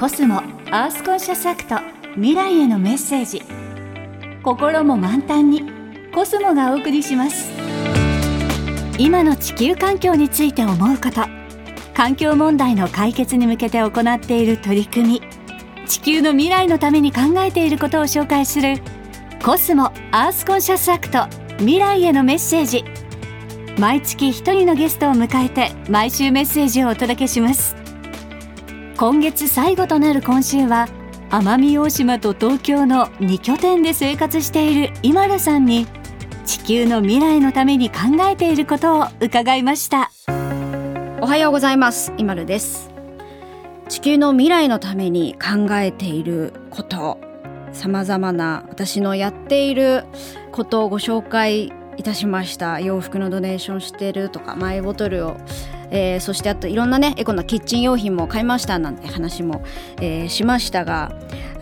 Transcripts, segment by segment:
コスモアースコンシャスアクト未来へのメッセージ。心も満タンにコスモがお送りします。今の地球環境について思うこと。環境問題の解決に向けて行っている取り組み。地球の未来のために考えていることを紹介するコスモアースコンシャスアクト未来へのメッセージ。毎月一人のゲストを迎えて毎週メッセージをお届けします。今月最後となる今週は奄美大島と東京の2拠点で生活している今田さんに地球の未来のために考えていることを伺いました。おはようございます。今るです。地球の未来のために考えていることさまざまな私のやっていることをご紹介いたしました。洋服のドネーションしてるとかマイボトルをえー、そしてあといろんなねエコなキッチン用品も買いましたなんて話も、えー、しましたが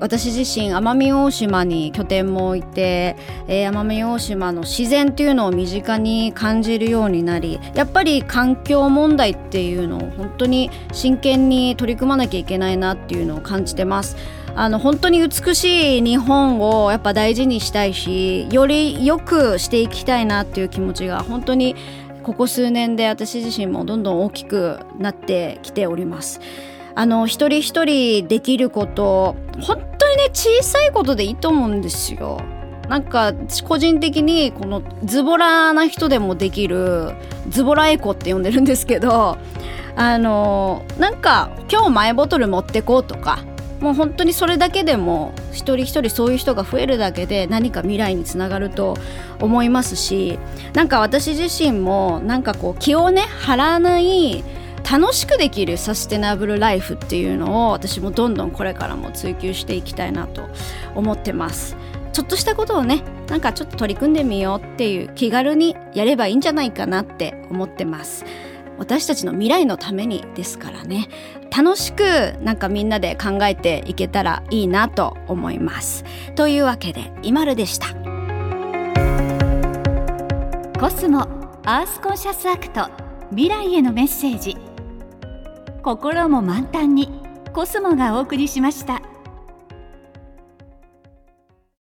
私自身奄美大島に拠点も置いて、えー、奄美大島の自然っていうのを身近に感じるようになりやっぱり環境問題っていうのを本当に真剣に取り組まなきゃいけないなっていうのを感じてます。あの本当に美しい日本をやっぱ大事にしたいしより良くしていきたいなっていう気持ちが本当にここ数年で私自身もどんどん大きくなってきております。あの一人一人できること本当にね小さいことでいいと思うんですよ。なんか個人的にこのズボラな人でもできるズボラエコって呼んでるんですけどあのなんか今日マイボトル持ってこうとかもう本当にそれだけでも一人一人そういう人が増えるだけで何か未来につながると思いますしなんか私自身もなんかこう気をね張らない楽しくできるサステナブルライフっていうのを私もどんどんこれからも追求していきたいなと思ってます。ちょっとしたことをねなんかちょっと取り組んでみようっていう気軽にやればいいんじゃないかなって思ってます。私たちの未来のためにですからね。楽しくなんかみんなで考えていけたらいいなと思います。というわけでイマルでした。コスモアースコンシャスアクト未来へのメッセージ。心も満タンにコスモがお送りしました。